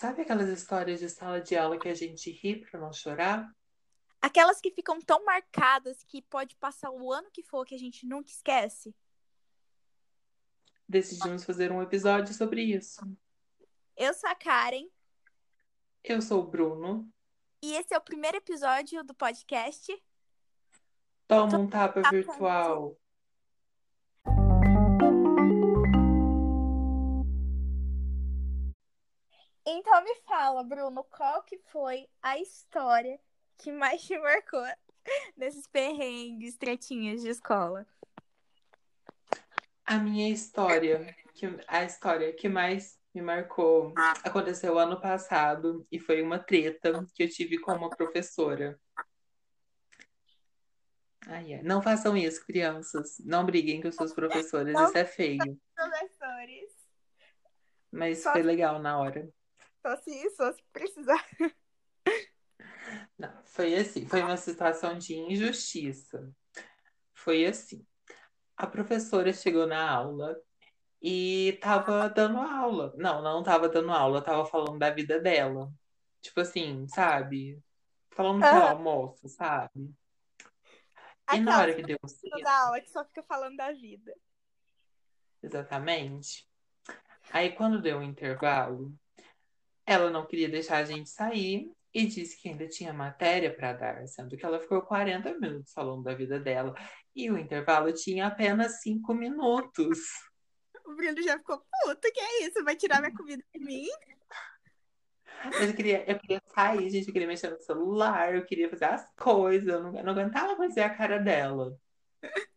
Sabe aquelas histórias de sala de aula que a gente ri pra não chorar? Aquelas que ficam tão marcadas que pode passar o ano que for que a gente nunca esquece. Decidimos fazer um episódio sobre isso. Eu sou a Karen Eu sou o Bruno. e esse é o primeiro episódio do podcast. Toma um tapa virtual. Então me fala, Bruno, qual que foi a história que mais te marcou nesses perrengues, tretinhas de escola? A minha história, que, a história que mais me marcou, aconteceu ano passado e foi uma treta que eu tive com uma professora. Ai. Não façam isso, crianças. Não briguem com suas professoras, Não. isso é feio. Professores. Mas Só- foi legal na hora. Só se, só se precisar. Não, foi assim, foi uma situação de injustiça. Foi assim. A professora chegou na aula e tava dando aula. Não, não tava dando aula, tava falando da vida dela. Tipo assim, sabe? Falando ela almoça, sabe? E na hora que deu o Aquela da aula que só fica falando da vida. Exatamente. Aí, quando deu o intervalo, ela não queria deixar a gente sair e disse que ainda tinha matéria para dar, sendo que ela ficou 40 minutos falando da vida dela e o intervalo tinha apenas 5 minutos. O Bruno já ficou puto, que é isso? Vai tirar minha comida de mim? Eu queria, eu queria sair, gente, eu queria mexer no celular, eu queria fazer as coisas, eu não, eu não aguentava ver a cara dela.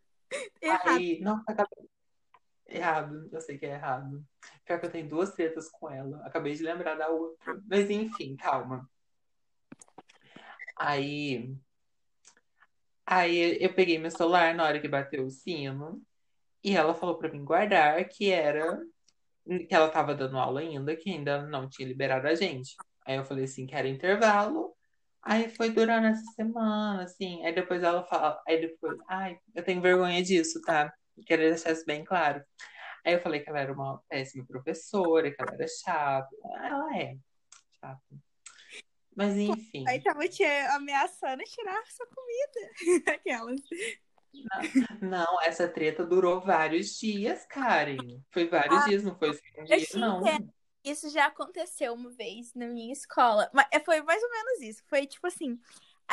Errado. Aí, nossa, acabei... Errado, eu sei que é errado. Pior que eu tenho duas tretas com ela. Acabei de lembrar da outra. Mas enfim, calma. Aí. Aí eu peguei meu celular na hora que bateu o sino. E ela falou pra mim guardar que era. Que ela tava dando aula ainda, que ainda não tinha liberado a gente. Aí eu falei assim, que era intervalo. Aí foi durando essa semana, assim. Aí depois ela fala. Aí depois. Ai, eu tenho vergonha disso, tá? Quero deixar isso bem claro. Aí eu falei que ela era uma péssima professora, que ela era chata. Ela é chata. Mas enfim, Aí tava te ameaçando tirar sua comida. Aquelas. não, essa treta durou vários dias, Karen. Foi vários dias, não foi um dia, não. Isso já aconteceu uma vez na minha escola. Mas é, foi mais ou menos isso. Foi tipo assim: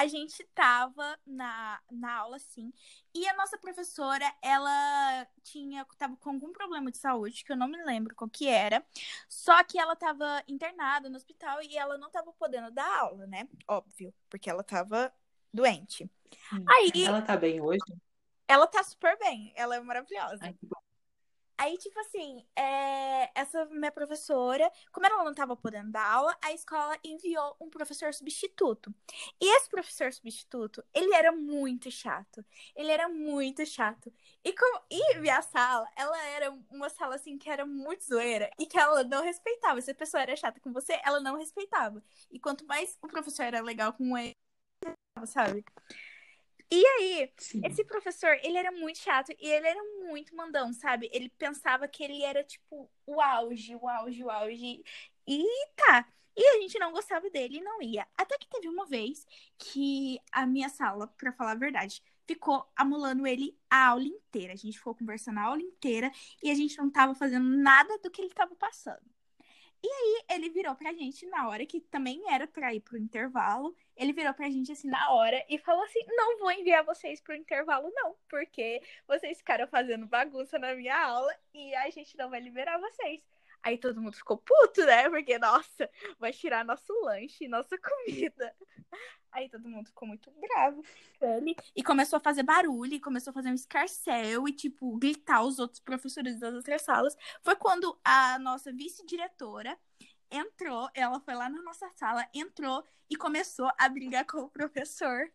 a gente tava na, na aula, assim, e a nossa professora, ela tinha, tava com algum problema de saúde, que eu não me lembro qual que era. Só que ela tava internada no hospital e ela não tava podendo dar aula, né? Óbvio, porque ela tava doente. Aí Ela tá bem hoje? ela tá super bem, ela é maravilhosa. Ai, que bom. Aí, tipo assim, é, essa minha professora, como ela não tava podendo dar aula, a escola enviou um professor substituto. E esse professor substituto, ele era muito chato. Ele era muito chato. E, como, e minha sala, ela era uma sala assim que era muito zoeira e que ela não respeitava. Se a pessoa era chata com você, ela não respeitava. E quanto mais o professor era legal com ele, sabe? E aí, Sim. esse professor, ele era muito chato e ele era muito mandão, sabe? Ele pensava que ele era, tipo, o auge, o auge, o auge. E tá. E a gente não gostava dele e não ia. Até que teve uma vez que a minha sala, pra falar a verdade, ficou amolando ele a aula inteira. A gente ficou conversando a aula inteira e a gente não tava fazendo nada do que ele tava passando. E aí ele virou pra gente na hora que também era pra ir pro intervalo. Ele virou pra gente assim na hora e falou assim: "Não vou enviar vocês pro intervalo não, porque vocês ficaram fazendo bagunça na minha aula e a gente não vai liberar vocês". Aí todo mundo ficou puto, né? Porque nossa, vai tirar nosso lanche, nossa comida. Aí todo mundo ficou muito bravo ele e começou a fazer barulho, e começou a fazer um escarcel e tipo gritar os outros professores das outras salas. Foi quando a nossa vice-diretora entrou, ela foi lá na nossa sala, entrou e começou a brigar com o professor.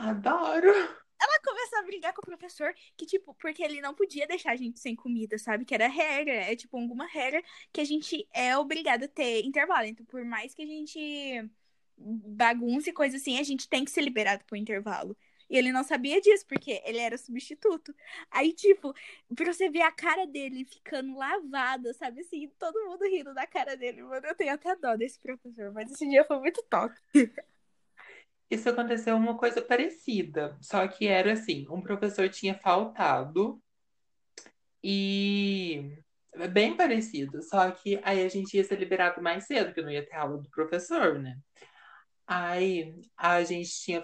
Adoro! Ela começou a brigar com o professor, que, tipo, porque ele não podia deixar a gente sem comida, sabe? Que era regra, é tipo alguma regra que a gente é obrigado a ter intervalo. Então, por mais que a gente bagunce e coisa assim, a gente tem que ser liberado pro intervalo. E ele não sabia disso, porque ele era substituto. Aí, tipo, pra você ver a cara dele ficando lavada, sabe assim, todo mundo rindo da cara dele. Mano, eu tenho até dó desse professor, mas esse dia foi muito top. Isso aconteceu uma coisa parecida, só que era assim, um professor tinha faltado e é bem parecido, só que aí a gente ia ser liberado mais cedo, porque não ia ter aula do professor, né? Aí a gente tinha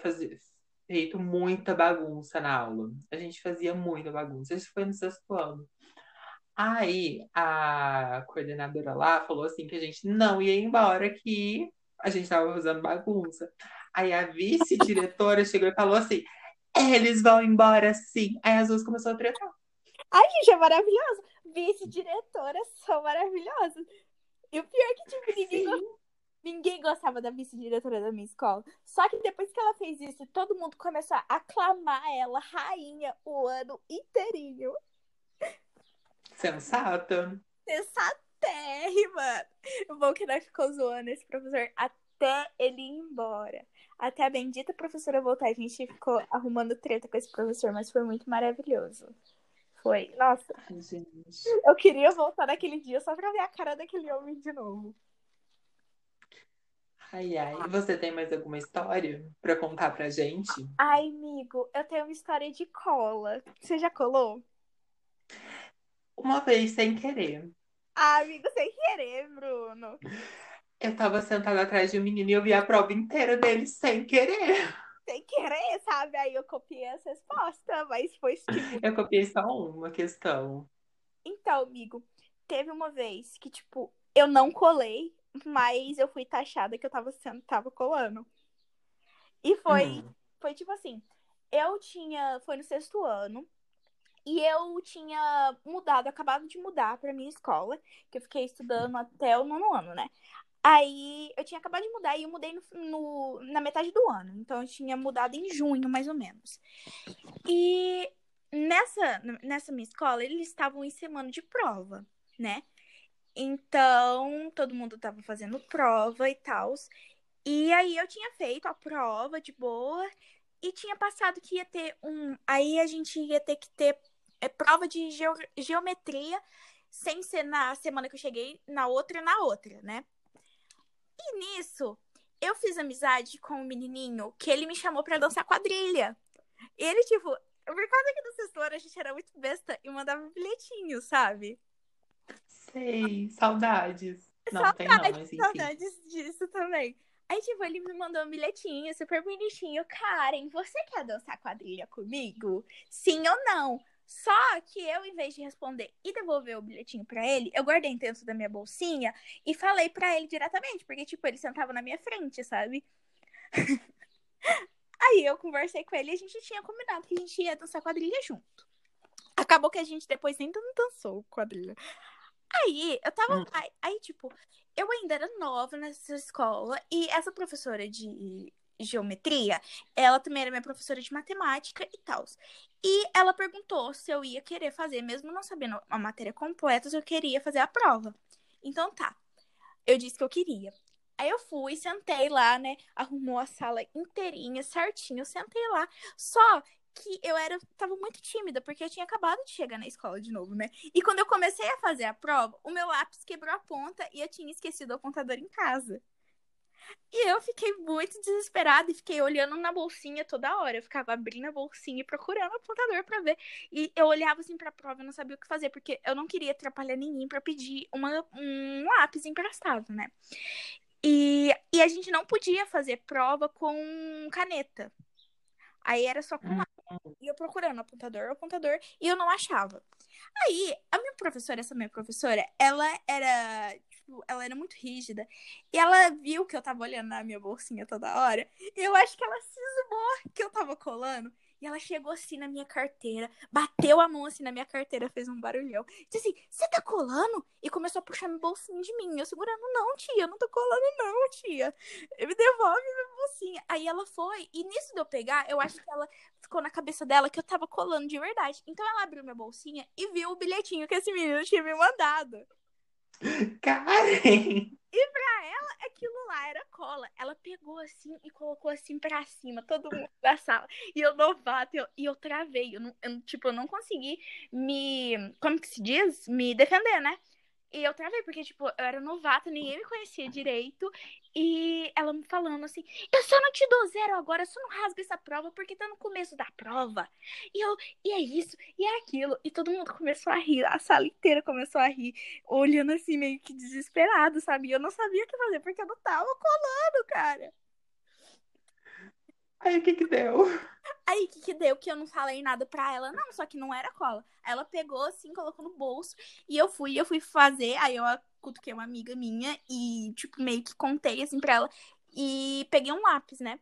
feito muita bagunça na aula. A gente fazia muita bagunça. Isso foi no sexto ano. Aí a coordenadora lá falou assim que a gente não ia embora, que a gente estava fazendo bagunça. Aí a vice-diretora chegou e falou assim: eles vão embora sim. Aí as duas começaram a tretar. Ai, gente, é maravilhoso. Vice-diretoras são maravilhosas. E o pior é que, tipo, ninguém, ninguém gostava da vice-diretora da minha escola. Só que depois que ela fez isso, todo mundo começou a aclamar ela rainha o ano inteirinho. Sensata. Sensatérrima. O bom que nós ficou zoando esse professor até ele ir embora. Até a bendita professora voltar. A gente ficou arrumando treta com esse professor, mas foi muito maravilhoso. Foi. Nossa. Gente. Eu queria voltar naquele dia só pra ver a cara daquele homem de novo. Ai, ai. E você tem mais alguma história pra contar pra gente? Ai, amigo, eu tenho uma história de cola. Você já colou? Uma vez sem querer. Ah, amigo, sem querer, Bruno. Eu tava sentada atrás de um menino e eu vi a prova inteira dele sem querer. Sem querer, sabe? Aí eu copiei as respostas, mas foi tipo. Eu copiei só uma questão. Então, amigo, teve uma vez que, tipo, eu não colei, mas eu fui taxada que eu tava sendo, tava colando. E foi, Hum. foi tipo assim, eu tinha, foi no sexto ano, e eu tinha mudado, acabado de mudar pra minha escola, que eu fiquei estudando até o nono ano, né? Aí eu tinha acabado de mudar e eu mudei no, no- na metade do ano. Então eu tinha mudado em junho, mais ou menos. E nessa, nessa minha escola, eles estavam em semana de prova, né? Então, todo mundo tava fazendo prova e tal. E aí eu tinha feito a prova de boa e tinha passado que ia ter um. Aí a gente ia ter que ter é, prova de geo- geometria sem ser na semana que eu cheguei, na outra e na outra, né? E nisso, eu fiz amizade com um menininho que ele me chamou pra dançar quadrilha. E ele, tipo, por causa que no sexto ano a gente era muito besta e mandava bilhetinho, sabe? Sei, saudades. Não, tem não, mas enfim. Saudades disso também. Aí, tipo, ele me mandou um bilhetinho super bonitinho. Karen, você quer dançar quadrilha comigo? Sim ou não? Só que eu, em vez de responder e devolver o bilhetinho pra ele, eu guardei dentro da minha bolsinha e falei pra ele diretamente, porque, tipo, ele sentava na minha frente, sabe? Aí eu conversei com ele e a gente tinha combinado que a gente ia dançar quadrilha junto. Acabou que a gente depois ainda não dançou quadrilha. Aí, eu tava. Hum. Aí, aí, tipo, eu ainda era nova nessa escola e essa professora de geometria, ela também era minha professora de matemática e tal. E ela perguntou se eu ia querer fazer, mesmo não sabendo a matéria completa, se eu queria fazer a prova. Então tá. Eu disse que eu queria. Aí eu fui, sentei lá, né? Arrumou a sala inteirinha, certinho, sentei lá. Só que eu era, tava muito tímida, porque eu tinha acabado de chegar na escola de novo, né? E quando eu comecei a fazer a prova, o meu lápis quebrou a ponta e eu tinha esquecido o apontador em casa. E eu fiquei muito desesperada e fiquei olhando na bolsinha toda hora. Eu ficava abrindo a bolsinha e procurando o apontador pra ver. E eu olhava assim pra prova e não sabia o que fazer, porque eu não queria atrapalhar ninguém pra pedir uma, um lápis emprestado, né? E, e a gente não podia fazer prova com caneta. Aí era só com Hum. lápis. E eu procurando apontador, apontador, e eu não achava. Aí, a minha professora, essa minha professora, ela era, tipo, ela era muito rígida. E ela viu que eu tava olhando na minha bolsinha toda hora. E eu acho que ela cismou que eu tava colando. E ela chegou assim na minha carteira, bateu a mão assim na minha carteira, fez um barulhão. Disse assim: Você tá colando? E começou a puxar minha bolsinha de mim. Eu segurando: Não, tia, eu não tô colando, não, tia. Me devolve minha bolsinha. Aí ela foi. E nisso de eu pegar, eu acho que ela ficou na cabeça dela que eu tava colando de verdade. Então ela abriu minha bolsinha e viu o bilhetinho que esse menino tinha me mandado. Karen! É aquilo lá era cola. Ela pegou assim e colocou assim pra cima, todo mundo da sala. E eu novato, eu, e eu travei. Eu, não, eu, tipo, eu não consegui me. Como que se diz? Me defender, né? E eu travei, porque, tipo, eu era novata, ninguém me conhecia direito. E ela me falando assim: Eu só não te dou zero agora, eu só não rasgo essa prova porque tá no começo da prova. E eu, e é isso, e é aquilo. E todo mundo começou a rir, a sala inteira começou a rir, olhando assim, meio que desesperado, sabe? Eu não sabia o que fazer porque eu não tava colando, cara. Aí o que que deu? Aí o que, que deu que eu não falei nada pra ela? Não, só que não era cola. Ela pegou assim, colocou no bolso e eu fui, eu fui fazer, aí eu cutuquei uma amiga minha e, tipo, meio que contei assim pra ela e peguei um lápis, né?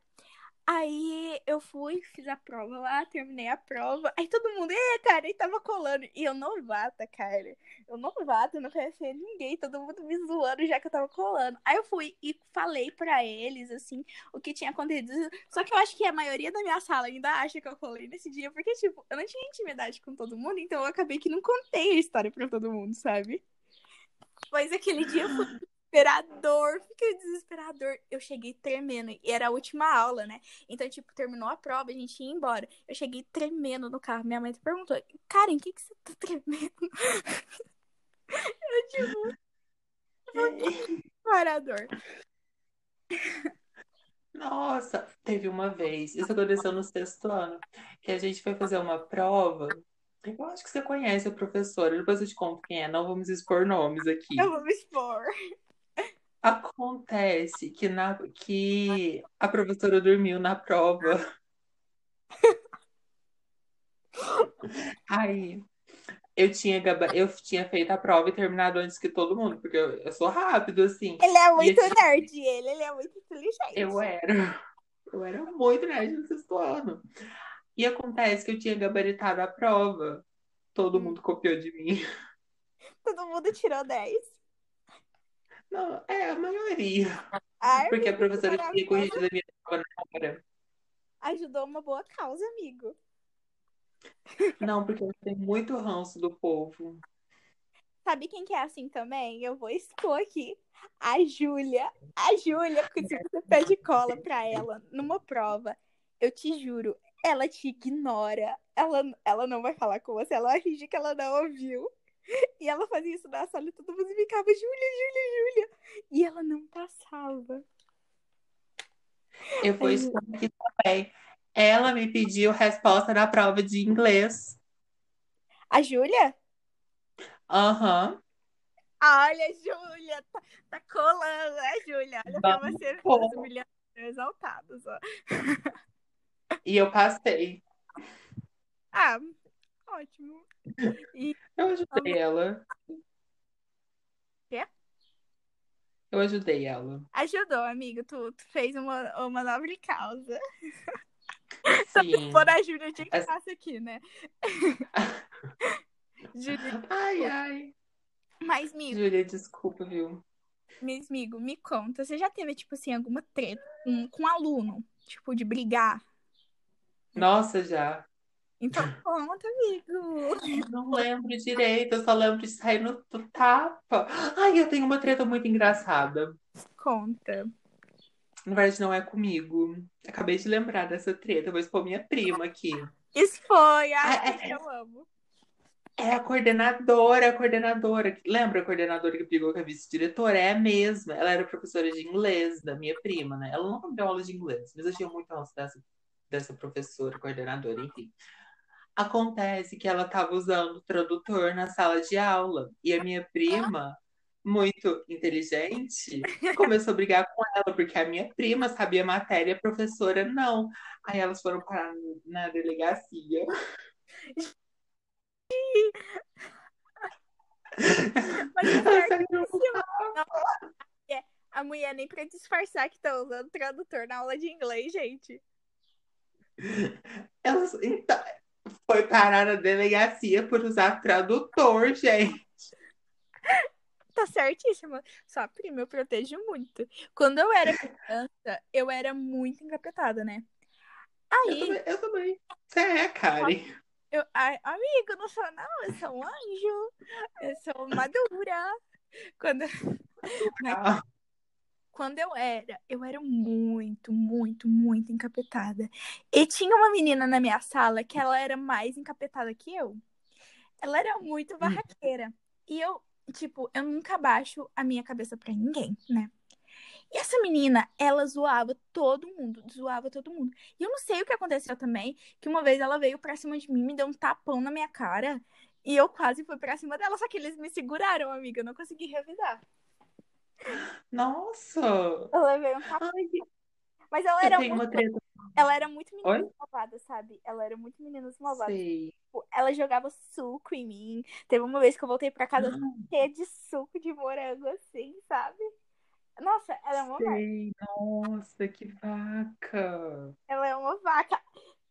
Aí eu fui, fiz a prova lá, terminei a prova. Aí todo mundo, é, cara, e tava colando. E eu novata, cara. Eu novata, não conhecia ninguém, todo mundo me zoando já que eu tava colando. Aí eu fui e falei pra eles, assim, o que tinha acontecido. Só que eu acho que a maioria da minha sala ainda acha que eu colei nesse dia, porque, tipo, eu não tinha intimidade com todo mundo, então eu acabei que não contei a história pra todo mundo, sabe? Pois aquele dia foi desesperador, fiquei desesperador. Eu cheguei tremendo, e era a última aula, né? Então, tipo, terminou a prova, a gente ia embora. Eu cheguei tremendo no carro. Minha mãe perguntou, Karen, o que, que você tá tremendo? Eu, tipo, desesperador. Nossa, teve uma vez, isso aconteceu no sexto ano, que a gente foi fazer uma prova. Eu acho que você conhece a professora, depois eu te conto quem é, não vamos expor nomes aqui. Não vamos expor. Acontece que, na, que a professora dormiu na prova. Aí eu tinha, eu tinha feito a prova e terminado antes que todo mundo, porque eu, eu sou rápido, assim. Ele é muito tinha... nerd, ele, ele é muito inteligente. Eu era. Eu era muito nerd no sexto ano. E acontece que eu tinha gabaritado a prova. Todo hum. mundo copiou de mim. Todo mundo tirou 10. Não, é a maioria. Ai, porque a professora tinha corrigido a minha prova na hora. Ajudou uma boa causa, amigo. Não, porque eu tenho muito ranço do povo. Sabe quem que é assim também? Eu vou expor aqui. A Júlia. A Júlia, porque se você pede cola pra ela numa prova, eu te juro, ela te ignora. Ela, ela não vai falar com você, ela vai fingir que ela não ouviu. E ela fazia isso na sala e todo mundo ficava, Júlia, Júlia, Júlia. E ela não passava. Eu vou expor aqui também. Ela me pediu resposta na prova de inglês. A Júlia? Aham. Uhum. Olha, Júlia, tá, tá colando, né, Júlia? Olha pra você, os milhões exaltados, ó. E eu passei. Ah, ótimo. E... Eu ajudei ela. Quê? Eu ajudei ela. Ajudou, amigo. Tu, tu fez uma, uma nobre causa. Sim. Por a Júlia tinha que passar aqui, né? Júlia. Ai, ai. Mas, amigo. Júlia, desculpa, viu? Mas, amigo, me conta. Você já teve, tipo assim, alguma treta com, com um aluno? Tipo, de brigar? Nossa, já. Então conta, amigo. Não lembro direito, eu só lembro de sair no tapa. Ai, eu tenho uma treta muito engraçada. Conta. Na verdade, não é comigo. Acabei de lembrar dessa treta. vou expor minha prima aqui. Isso foi, ai, é, é, eu amo. É a coordenadora, a coordenadora. Lembra a coordenadora que brigou com a vice-diretora? É a mesma. Ela era professora de inglês da minha prima, né? Ela não deu aula de inglês, mas eu tinha muito ranço dessa, dessa professora, coordenadora, enfim. Acontece que ela estava usando o tradutor na sala de aula e a minha prima, muito inteligente, começou a brigar com ela, porque a minha prima sabia matéria, a professora não. Aí elas foram parar na delegacia. É, a mulher nem para disfarçar que tá usando tradutor na aula de inglês, gente. Elas, então, foi parar na delegacia por usar tradutor, gente. Tá certíssima. Só prima, eu protejo muito. Quando eu era criança, eu era muito encapetada, né? Aí. Eu também. Eu também. Você é, Karen. Eu, ai, amigo, não sou não, eu sou um anjo. Eu sou madura. Quando. Quando eu era, eu era muito, muito, muito encapetada. E tinha uma menina na minha sala que ela era mais encapetada que eu. Ela era muito Hum. barraqueira. E eu, tipo, eu nunca baixo a minha cabeça pra ninguém, né? E essa menina, ela zoava todo mundo, zoava todo mundo. E eu não sei o que aconteceu também, que uma vez ela veio pra cima de mim, me deu um tapão na minha cara, e eu quase fui pra cima dela, só que eles me seguraram, amiga, eu não consegui revidar. Nossa! Eu levei um tapão. Ai, Mas ela era muito, treta. ela era muito menina malvada, sabe? Ela era muito menina malvada. Tipo, ela jogava suco em mim. Teve uma vez que eu voltei pra casa Ah. cheia de suco de morango, assim, sabe? Nossa, ela é uma vaca. Nossa, que vaca! Ela é uma vaca.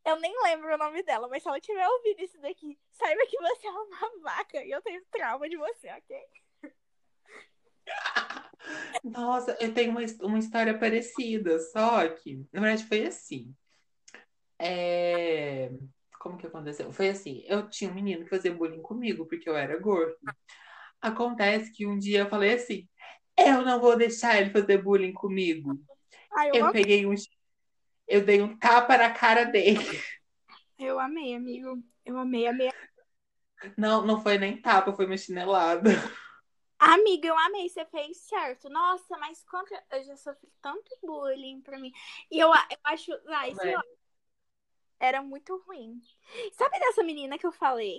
Eu nem lembro o nome dela, mas se ela tiver ouvindo isso daqui, saiba que você é uma vaca e eu tenho trauma de você, ok? Nossa, eu tenho uma, uma história parecida, só que, na verdade, foi assim. É, Como que aconteceu? Foi assim, eu tinha um menino que fazia bullying comigo, porque eu era gordo. Acontece que um dia eu falei assim, eu não vou deixar ele fazer bullying comigo. Ai, eu, Eu peguei um, eu dei um tapa na cara dele. eu amei, amigo. Eu amei, amei. Não, não foi nem tapa, foi uma chinelada. Amiga, eu amei, você fez certo. Nossa, mas contra. Eu já sofri tanto bullying pra mim. E eu, eu acho. Ah, isso É. era muito ruim. Sabe dessa menina que eu falei?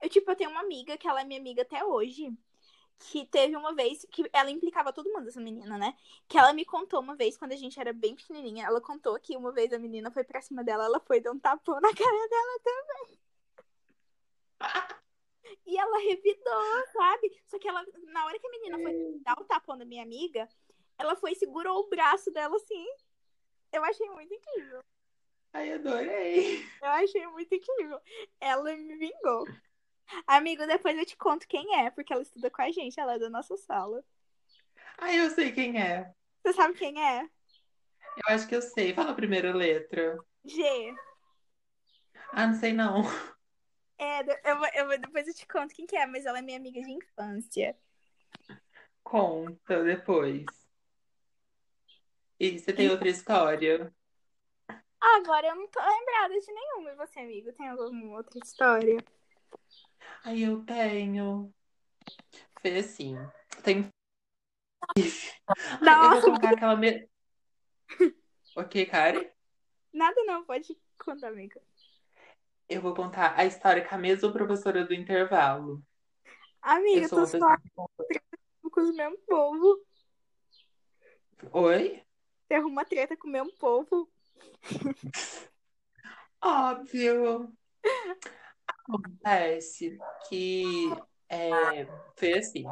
Eu, tipo, eu tenho uma amiga que ela é minha amiga até hoje. Que teve uma vez que ela implicava todo mundo, essa menina, né? Que ela me contou uma vez, quando a gente era bem pequenininha, ela contou que uma vez a menina foi pra cima dela, ela foi dar um tapão na cara dela também. E ela revidou, sabe? Só que ela, na hora que a menina foi dar o tapão da minha amiga, ela foi e segurou o braço dela assim. Eu achei muito incrível. Ai, adorei. Eu achei muito incrível. Ela me vingou. Amigo, depois eu te conto quem é, porque ela estuda com a gente, ela é da nossa sala. Ai, eu sei quem é. Você sabe quem é? Eu acho que eu sei. Fala a primeira letra. G. Ah, não sei não. É, eu, vou- eu, vou- depois eu te conto quem que é, mas ela é minha amiga de infância. Conta depois. E você tem outra história? Agora eu não tô lembrada de nenhuma. E você, amigo, tem alguma outra história? Ai, eu tenho. Foi assim. Tem. Ai, eu vou contar aquela. Me... Ok, Kari? Nada não, pode contar, amigo. Eu vou contar a história com a mesma professora do intervalo. Amiga, Eu tô só pessoa. com os mesmos povo. Oi? Você arruma treta com o mesmo povo. Óbvio. Acontece que é, foi assim.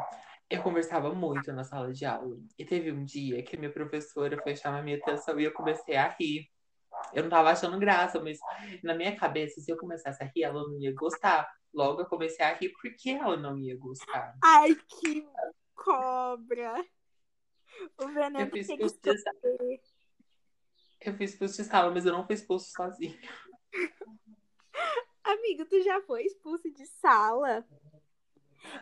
Eu conversava muito na sala de aula. E teve um dia que minha professora foi chamar minha atenção e eu comecei a rir. Eu não tava achando graça, mas na minha cabeça, se eu começasse a rir, ela não ia gostar. Logo eu comecei a rir porque ela não ia gostar. Ai, que cobra. O veneno Eu fiz tem que expulso eu fiz expulso de sala, mas eu não fui expulso sozinho. Amigo, tu já foi expulso de sala?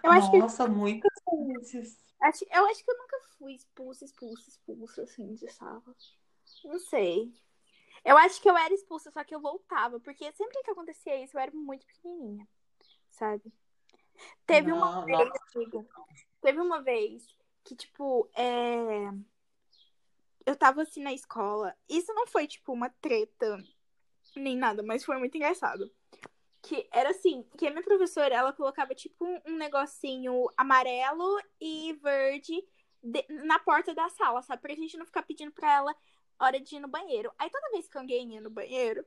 Eu acho que Nossa, muitas vezes. Eu acho que eu nunca fui expulsa, expulsa, expulsa, assim, de sala. Não sei. Eu acho que eu era expulsa, só que eu voltava. Porque sempre que acontecia isso, eu era muito pequenininha. Sabe? Teve uma Não, vez, nossa. amiga, teve uma vez que, tipo, é... eu tava assim na escola. Isso não foi, tipo, uma treta nem nada, mas foi muito engraçado. Que era assim, que a minha professora, ela colocava, tipo, um negocinho amarelo e verde de- na porta da sala, sabe? Pra gente não ficar pedindo pra ela hora de ir no banheiro. Aí toda vez que alguém ia no banheiro,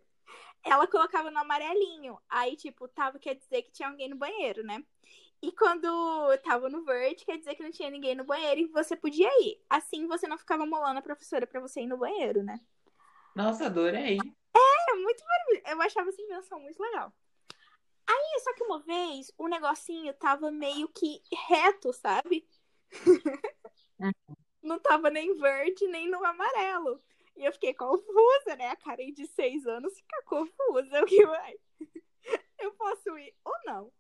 ela colocava no amarelinho. Aí, tipo, tava, quer dizer que tinha alguém no banheiro, né? E quando tava no verde, quer dizer que não tinha ninguém no banheiro e você podia ir. Assim você não ficava molando a professora pra você ir no banheiro, né? Nossa, adorei. É muito maravilhoso. Eu achava essa invenção muito legal. Aí, só que uma vez, o negocinho tava meio que reto, sabe? Não tava nem verde, nem no amarelo. E eu fiquei confusa, né? A Karen de seis anos fica confusa. Eu que vai. Eu posso ir ou não?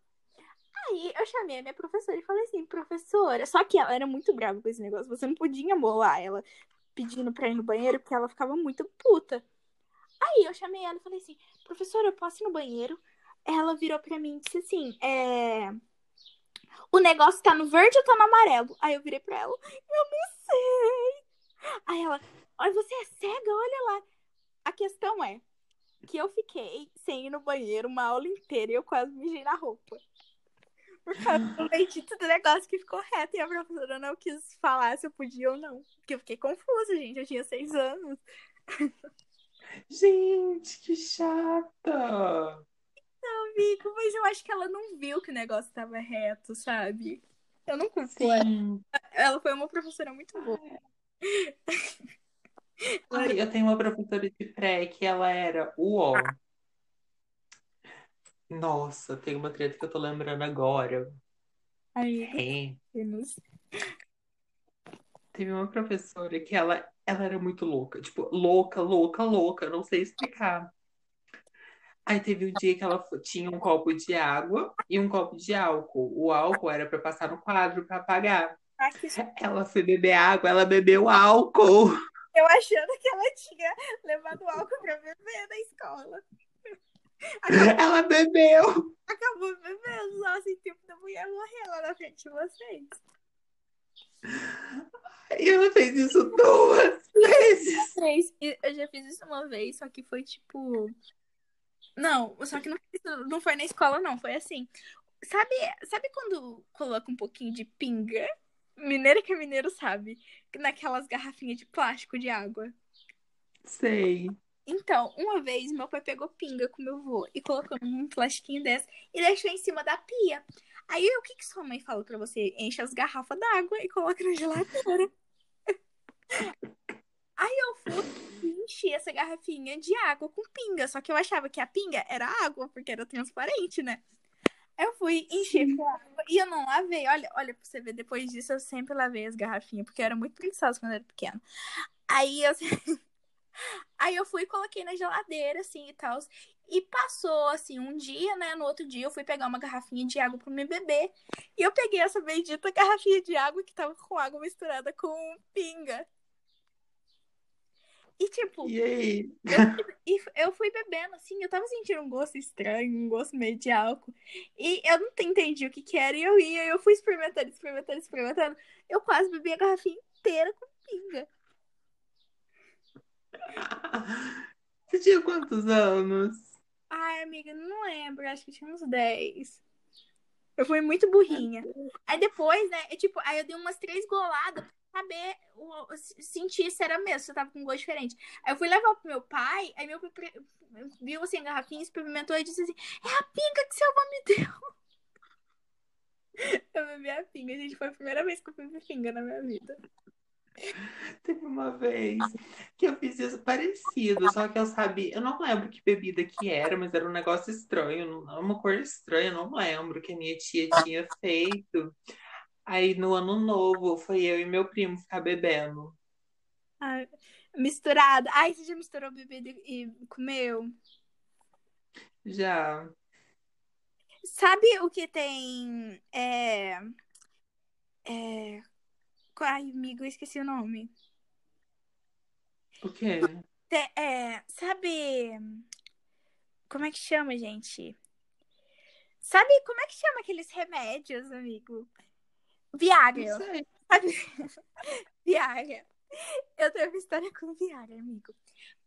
Aí eu chamei a minha professora e falei assim, professora. Só que ela era muito brava com esse negócio. Você não podia molar ela. pedindo pra ir no banheiro, porque ela ficava muito puta. Aí eu chamei ela e falei assim, professora, eu posso ir no banheiro? Ela virou pra mim e disse assim, é... O negócio tá no verde ou tá no amarelo? Aí eu virei pra ela, eu não sei. Aí ela, olha, você é cega, olha lá. A questão é que eu fiquei sem ir no banheiro uma aula inteira e eu quase mijei na roupa. Por causa do bendito do negócio que ficou reto e a professora não quis falar se eu podia ou não. Porque eu fiquei confusa, gente. Eu tinha seis anos. Gente, que chata! Não, amigo, mas eu acho que ela não viu que o negócio tava reto, sabe? Eu não culpo ela. Foi uma professora muito boa. Ai, eu tenho uma professora de pré que ela era UO. Nossa, tem uma treta que eu tô lembrando agora. Aí, É. Teve uma professora que ela, ela era muito louca. Tipo, louca, louca, louca. Não sei explicar. Aí teve um dia que ela tinha um copo de água e um copo de álcool. O álcool era pra passar no quadro pra apagar. Ela foi beber água, ela bebeu álcool. Eu achando que ela tinha levado álcool pra beber na escola. Ela bebeu. Acabou bebendo, nossa, e tipo da mulher morrer lá na frente de vocês. E ela fez isso duas vezes. Três. Eu já fiz isso uma vez, só que foi tipo. Não, só que não, não foi na escola, não. Foi assim. Sabe, sabe quando coloca um pouquinho de pinga? Mineiro que é mineiro sabe. Naquelas garrafinhas de plástico de água. Sei. Então, uma vez meu pai pegou pinga com meu avô e colocou num plastiquinho desse e deixou em cima da pia. Aí o que, que sua mãe fala pra você? Enche as garrafas d'água e coloca na geladeira. Aí eu fui e enchi essa garrafinha de água com pinga. Só que eu achava que a pinga era água, porque era transparente, né? Eu fui encher com água e eu não lavei. Olha, olha pra você ver, depois disso eu sempre lavei as garrafinhas, porque eu era muito preguiçosa quando eu era pequena. Aí eu. Aí eu fui e coloquei na geladeira, assim, e tal. E passou, assim, um dia, né? No outro dia eu fui pegar uma garrafinha de água pra me beber. E eu peguei essa bendita garrafinha de água que tava com água misturada com pinga. E, tipo, E aí? e eu fui bebendo, assim, eu tava sentindo um gosto estranho, um gosto meio de álcool. E eu não entendi o que que era, e eu ia, eu fui experimentando, experimentando, experimentando. Eu quase bebi a garrafinha inteira com pinga. Você tinha quantos anos? Ai, amiga, não lembro, acho que tinha uns 10. Eu fui muito burrinha. Aí depois, né, eu, tipo, aí eu dei umas três goladas saber, o- sentir se era mesmo, se eu tava com gosto diferente. Aí eu fui levar pro meu pai, aí meu pai viu assim a garrafinha, experimentou e disse assim: É a pinga que seu avô me deu. Eu bebi a pinga, gente, foi a primeira vez que eu bebi pinga na minha vida. Teve uma vez que eu fiz isso parecido, só que eu sabia, eu não lembro que bebida que era, mas era um negócio estranho, uma cor estranha, eu não lembro que a minha tia tinha feito. Aí no ano novo foi eu e meu primo ficar bebendo. Ai, misturada. Ai, você já misturou bebida e comeu? Já. Sabe o que tem. É. É. Ai, amigo, eu esqueci o nome. O quê? É, sabe. Como é que chama, gente? Sabe como é que chama aqueles remédios, amigo? Viagra. Sabe? Viagra. Eu tenho uma história com Viagra, amigo.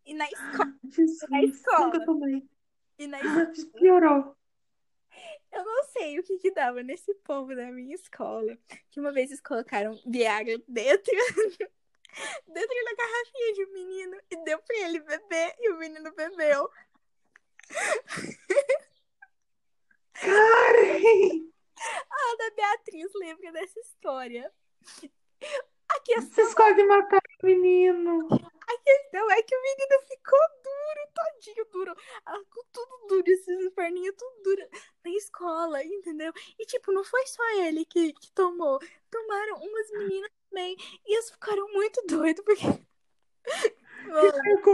E na escola. Jesus, Na escola. nunca tomei. E na Ah, Piorou. Eu não sei o que que dava nesse povo da minha escola. Que uma vez eles colocaram Viagra dentro, dentro da garrafinha de um menino e deu pra ele beber e o menino bebeu. Karen! A Ana Beatriz lembra dessa história. A questão, Vocês quase mataram o menino. a questão é que o menino ficou duro, todinho duro. Ah, com tudo duro, esses perninhos tudo duro na escola, entendeu? E tipo, não foi só ele que, que tomou. Tomaram umas meninas também. E eles ficaram muito doidos, porque. Mano,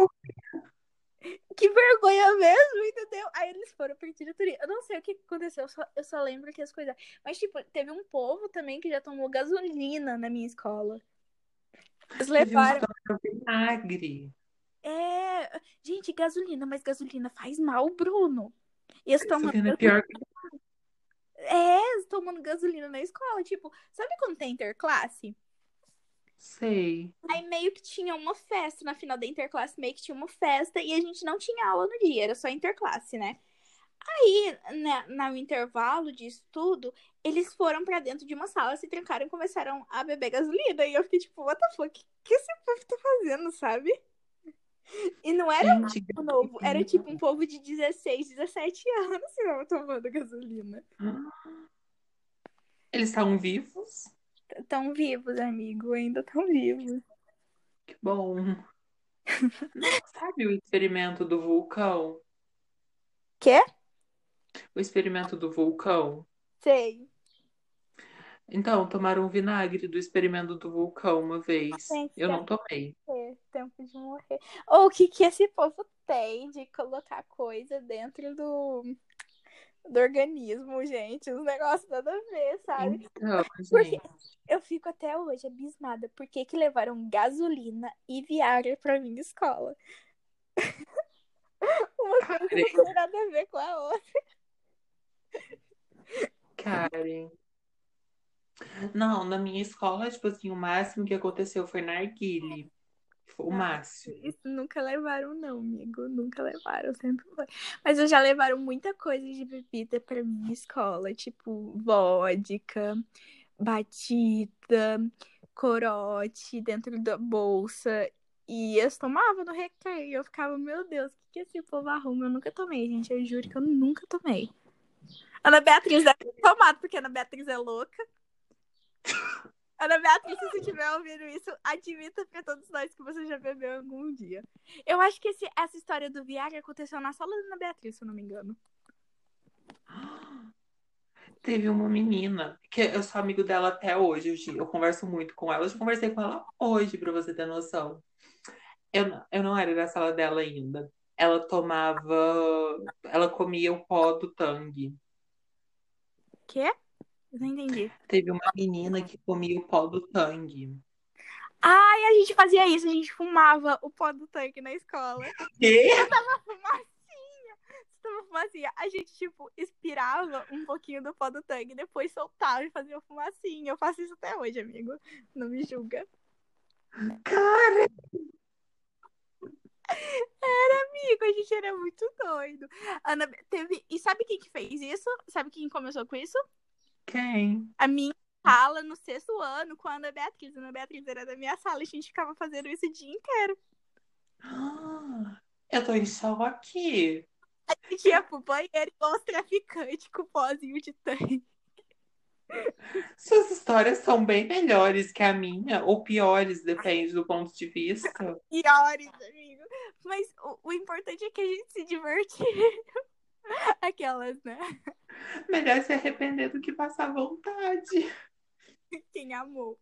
que vergonha mesmo, entendeu? Aí eles foram pra diretoria. Eu não sei o que aconteceu, eu só, eu só lembro que as coisas. Mas, tipo, teve um povo também que já tomou gasolina na minha escola. Eles levaram. tomaram vinagre. É. Gente, gasolina, mas gasolina faz mal, Bruno. E eles tomando, Gasolina é pior que é, tomando gasolina na escola. Tipo, sabe quando tem interclasse? Sei. Aí meio que tinha uma festa na final da interclasse, meio que tinha uma festa e a gente não tinha aula no dia, era só interclasse, né? Aí, na, no intervalo disso tudo, eles foram pra dentro de uma sala, se trancaram e começaram a beber gasolina. E eu fiquei tipo, what the fuck? O que, que esse povo tá fazendo, sabe? E não era um novo, era tipo um povo de 16, 17 anos que tava tomando gasolina. eles estavam vivos? Tão vivos, amigo, ainda tão vivos. Que bom. Sabe o experimento do vulcão? Quê? O experimento do vulcão? Sei. Então, tomaram vinagre do experimento do vulcão uma vez. Gente, Eu não tomei. tempo de morrer. Ou o que que esse povo tem de colocar coisa dentro do, do organismo, gente? Os negócios nada a ver, sabe? Então, Porque eu fico até hoje abismada. Por que que levaram gasolina e Viagra pra minha escola? Uma coisa Karen, não tem nada a ver com a outra. Karen. Não, na minha escola, tipo assim, o máximo que aconteceu foi narguile. O Ah, máximo. Isso nunca levaram, não, amigo. Nunca levaram, sempre foi. Mas eu já levaram muita coisa de bebida pra minha escola, tipo vodka, batida, corote dentro da bolsa. E eles tomavam no recreio. E eu ficava, meu Deus, o que, que esse povo arruma? Eu nunca tomei, gente. Eu juro que eu nunca tomei. Ana Beatriz deve ter tomado, porque Ana Beatriz é louca. Ana Beatriz, se você estiver ouvindo isso, admita pra todos nós que você já bebeu algum dia. Eu acho que esse- essa história do Viagra aconteceu na sala da Ana Beatriz, se eu não me engano. Teve uma menina, que eu sou amigo dela até hoje, eu, eu converso muito com ela. Eu já conversei com ela hoje, pra você ter noção. Eu, não- eu não era da sala dela ainda. Ela tomava. Ela comia o pó do tangue. Quê? Eu não entendi. Teve uma menina que comia o pó do tangue. Ai, a gente fazia isso, a gente fumava o pó do tanque na escola. Quê? Fumacinha! Tava fumacinha. A gente, tipo, expirava um pouquinho do pó do tanque, depois soltava e fazia fumacinha. Eu faço isso até hoje, amigo. Não me julga. Cara, Amigo, a gente era muito doido. Ana, teve... E sabe quem que fez isso? Sabe quem começou com isso? Quem? A minha sala no sexto ano com a Ana Beatriz. A Ana Beatriz era da minha sala e a gente ficava fazendo isso o dia inteiro. Ah, eu tô em choque. A gente ia pro banheiro igual os traficantes com pozinho de tanque. Suas histórias são bem melhores que a minha, ou piores, depende do ponto de vista. Piores, amigo. Mas o, o importante é que a gente se divertiu. Aquelas, né? Melhor se arrepender do que passar vontade. Quem amou.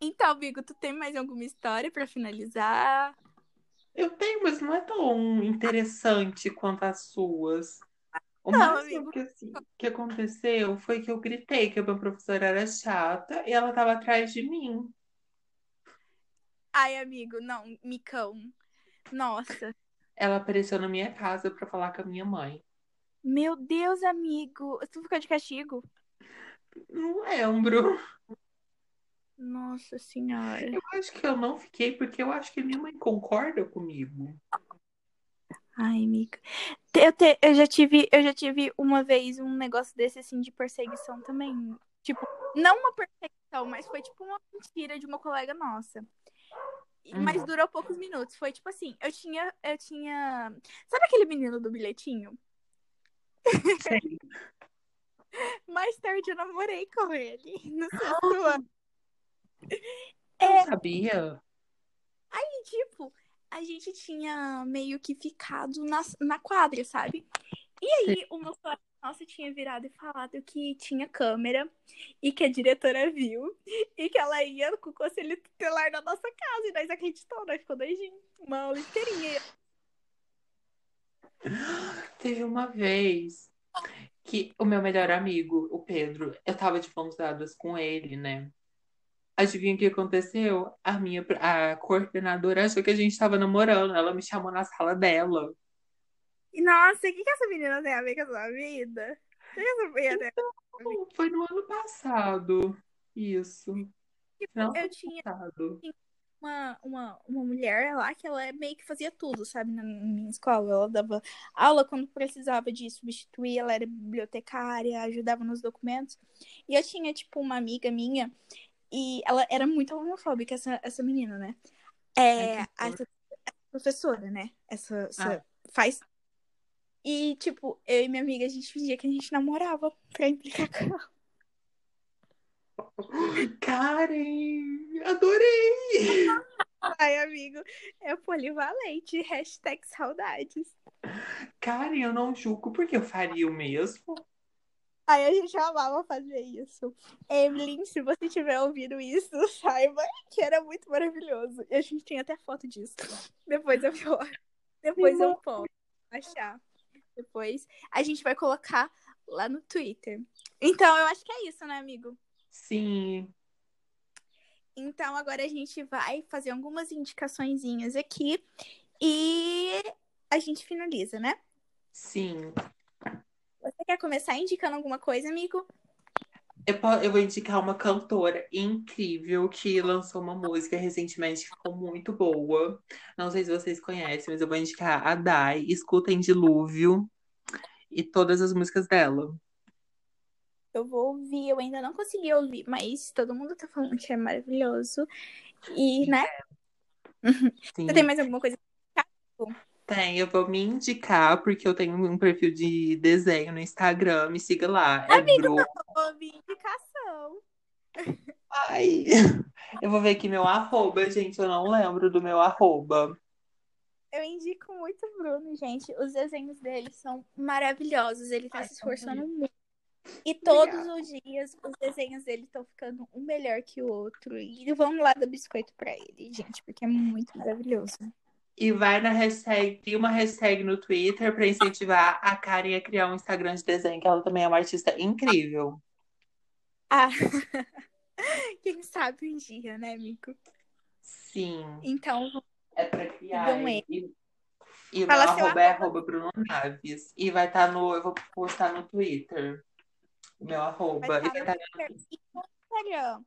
Então, amigo, tu tem mais alguma história pra finalizar? Eu tenho, mas não é tão interessante quanto as suas. O Não, máximo amigo. que, assim, que aconteceu foi que eu gritei que a minha professora era chata e ela tava atrás de mim. Ai, amigo, não, micão. Nossa. Ela apareceu na minha casa pra falar com a minha mãe. Meu Deus, amigo. Tu ficou de castigo? Não lembro. Nossa senhora. Eu acho que eu não fiquei porque eu acho que minha mãe concorda comigo. Ai, amiga. Eu, te- eu já tive, eu já tive uma vez um negócio desse assim de perseguição também. Tipo, não uma perseguição, mas foi tipo uma mentira de uma colega nossa. Mas Uhum. durou poucos minutos. Foi tipo assim, eu tinha, eu tinha. Sabe aquele menino do bilhetinho? Mais tarde eu namorei com ele no sexto ano. Eu É. sabia. E, tipo, a gente tinha meio que ficado na, na quadra, sabe? E aí, uma colega nossa tinha virado e falado que tinha câmera e que a diretora viu e que ela ia com o conselho tutelar na nossa casa. E nós acreditamos, nós ficou doidinho. Uma aula inteirinha. Teve uma vez que o meu melhor amigo, o Pedro, eu tava de mãos dadas com ele, né? Adivinha o que aconteceu? A minha a coordenadora achou que a gente tava namorando. Ela me chamou na sala dela. E, Nossa, o que, que essa menina tem a ver com a sua vida? O que essa menina tem a ver? Não, Foi no ano passado. Isso. Do Eu tinha uma, uma, uma mulher lá que ela meio que fazia tudo, sabe, na minha escola. Ela dava aula quando precisava de substituir, ela era bibliotecária, ajudava nos documentos. E eu tinha, tipo, uma amiga minha, e ela era muito homofóbica, essa, essa menina, né? É, que essa, essa professora, né? Essa, essa Ah. faz. E, tipo, eu e minha amiga, a gente fingia que a gente namorava pra implicar com ela. Karen, adorei! Ai, amigo, é polivalente. Hashtag saudades. Karen, eu não julgo porque eu faria o mesmo. Aí a gente amava fazer isso. Evelyn, se você tiver ouvido isso, saiba que era muito maravilhoso. E a gente tem até foto disso. Depois eu. Depois eu posso achar. Depois a gente vai colocar lá no Twitter. Então, eu acho que é isso, né, amigo? Sim, Então, agora a gente vai fazer algumas indicaçõezinhas aqui e a gente finaliza, né? sim. Você quer começar indicando alguma coisa, amigo? Eu, eu vou indicar uma cantora incrível que lançou uma música recentemente que ficou muito boa. Não sei se vocês conhecem, mas eu vou indicar a Dai. Escutem Dilúvio e todas as músicas dela. Eu vou ouvir, eu ainda não consegui ouvir, mas todo mundo tá falando que é maravilhoso. E, né? Sim. Você tem mais alguma coisa? Tem, eu vou me indicar porque eu tenho um perfil de desenho no Instagram. Me siga lá. É Bru. Vou ouvir indicação. Ai, eu vou ver aqui meu arroba, gente. Eu não lembro do meu arroba. Eu indico muito o Bruno, gente. Os desenhos dele são maravilhosos. Ele tá Ai, se esforçando muito. E todos os dias os desenhos dele estão ficando um melhor que o outro. E vamos lá dar biscoito pra ele, gente, porque é muito maravilhoso. E vai na hashtag, cria uma hashtag no Twitter pra incentivar a Karen a criar um Instagram de desenho, que ela também é uma artista incrível. Ah, quem sabe um dia, né, amigo? Sim, Então, é pra criar. E, e, o meu arroba é arroba. Bruno Naves. E vai estar no. Eu vou postar no Twitter. O meu arroba. vai E vai estar estar no Twitter e no Instagram.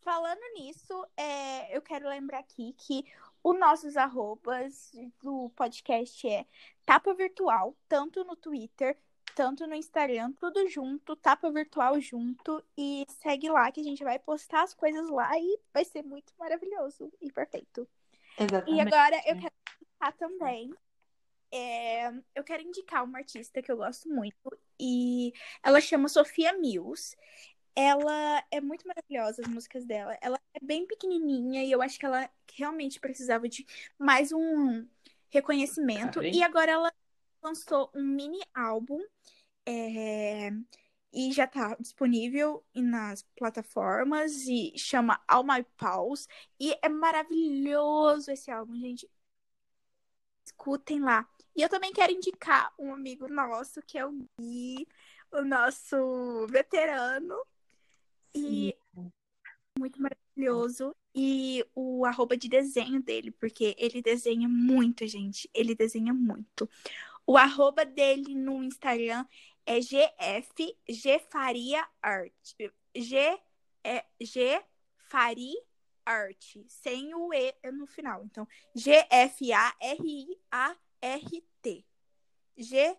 Falando nisso, é, eu quero lembrar aqui que os nossos arrobas do podcast é Tapa Virtual, tanto no Twitter, tanto no Instagram, tudo junto, Tapa Virtual junto. E segue lá que a gente vai postar as coisas lá e vai ser muito maravilhoso e perfeito. E Exatamente. agora eu quero indicar também. é, eu quero indicar uma artista que eu gosto muito e ela chama Sofia Mills. Ela é muito maravilhosa, as músicas dela. Ela é bem pequenininha e eu acho que ela realmente precisava de mais um reconhecimento. E agora ela lançou um mini álbum é, e já tá disponível nas plataformas e chama All My Pals. E é maravilhoso esse álbum, gente. Escutem lá. E eu também quero indicar um amigo nosso, que é o Gui, o nosso veterano. E muito maravilhoso. E o arroba de desenho dele, porque ele desenha muito, gente. Ele desenha muito. O arroba dele no Instagram é GF G Faria Art. G é G Fari Art, sem o E no final. Então, G F A R I A R T. G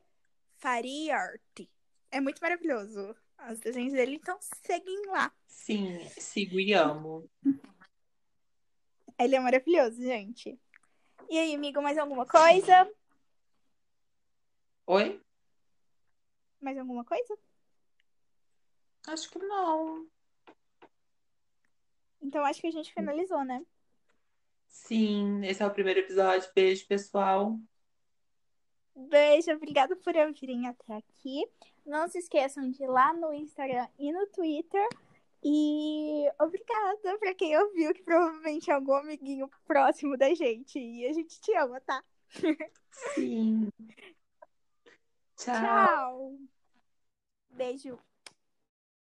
Fari Art. É muito maravilhoso. Os desenhos dele, então seguem lá. Sim, sigo e amo. Ele é maravilhoso, gente. E aí, amigo, mais alguma coisa? Oi? Mais alguma coisa? Acho que não. Então acho que a gente finalizou, né? Sim, esse é o primeiro episódio. Beijo, pessoal. Beijo, obrigada por ouvirem até aqui. Não se esqueçam de ir lá no Instagram e no Twitter. E obrigada pra quem ouviu, que provavelmente é algum amiguinho próximo da gente. E a gente te ama, tá? Sim. Tchau. Tchau. Beijo.